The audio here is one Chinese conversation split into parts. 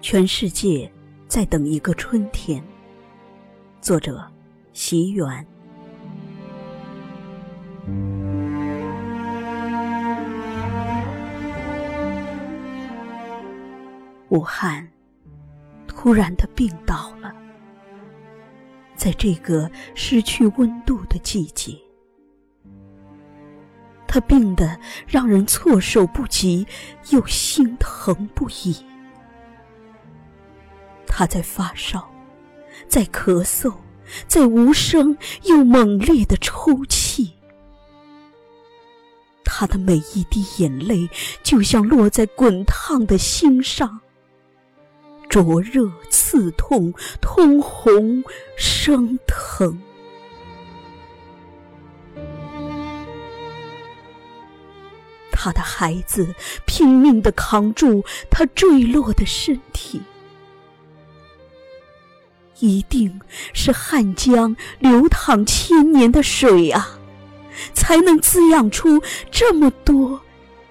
全世界在等一个春天。作者：席元。武汉突然的病倒了，在这个失去温度的季节，他病得让人措手不及，又心疼不已。他在发烧，在咳嗽，在无声又猛烈的抽泣。他的每一滴眼泪，就像落在滚烫的心上，灼热、刺痛、通红、生疼。他的孩子拼命的扛住他坠落的身体。一定是汉江流淌千年的水啊，才能滋养出这么多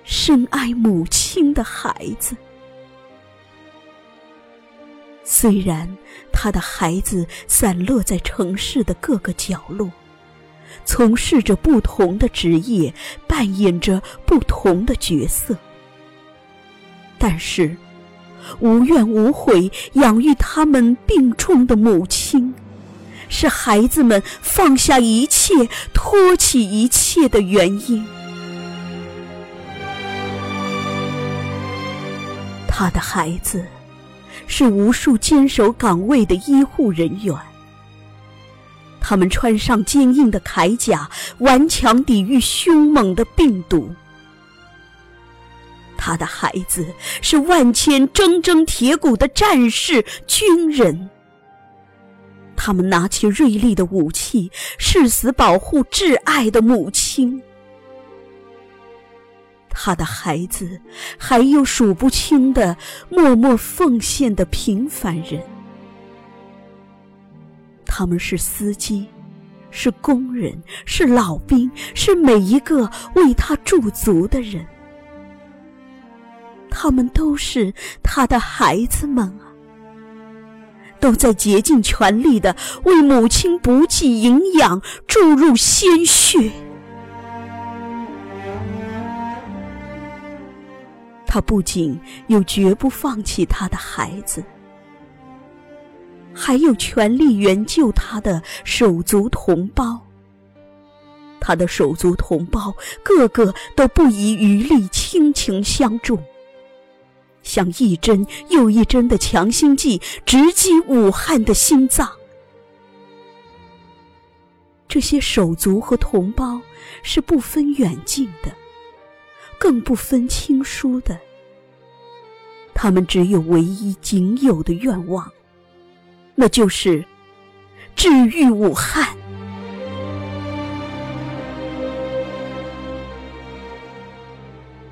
深爱母亲的孩子。虽然他的孩子散落在城市的各个角落，从事着不同的职业，扮演着不同的角色，但是。无怨无悔养育他们病重的母亲，是孩子们放下一切、托起一切的原因。他的孩子是无数坚守岗位的医护人员，他们穿上坚硬的铠甲，顽强抵御凶猛的病毒。他的孩子是万千铮铮铁骨的战士、军人，他们拿起锐利的武器，誓死保护挚爱的母亲。他的孩子还有数不清的默默奉献的平凡人，他们是司机，是工人，是老兵，是每一个为他驻足的人。他们都是他的孩子们啊，都在竭尽全力的为母亲补给营养、注入鲜血。他不仅有绝不放弃他的孩子，还有全力援救他的手足同胞。他的手足同胞个个都不遗余力，倾情相助。像一针又一针的强心剂，直击武汉的心脏。这些手足和同胞是不分远近的，更不分亲疏的。他们只有唯一仅有的愿望，那就是治愈武汉。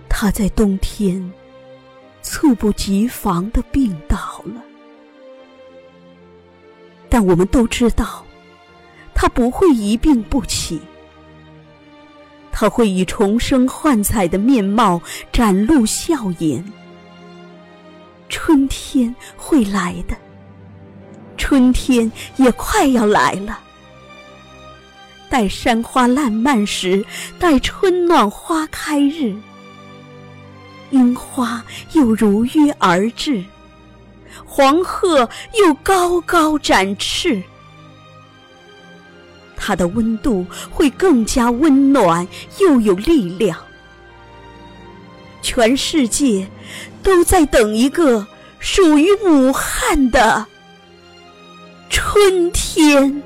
他在冬天。猝不及防的病倒了，但我们都知道，他不会一病不起，他会以重生焕彩的面貌展露笑颜。春天会来的，春天也快要来了。待山花烂漫时，待春暖花开日。樱花又如约而至，黄鹤又高高展翅，它的温度会更加温暖又有力量。全世界都在等一个属于武汉的春天。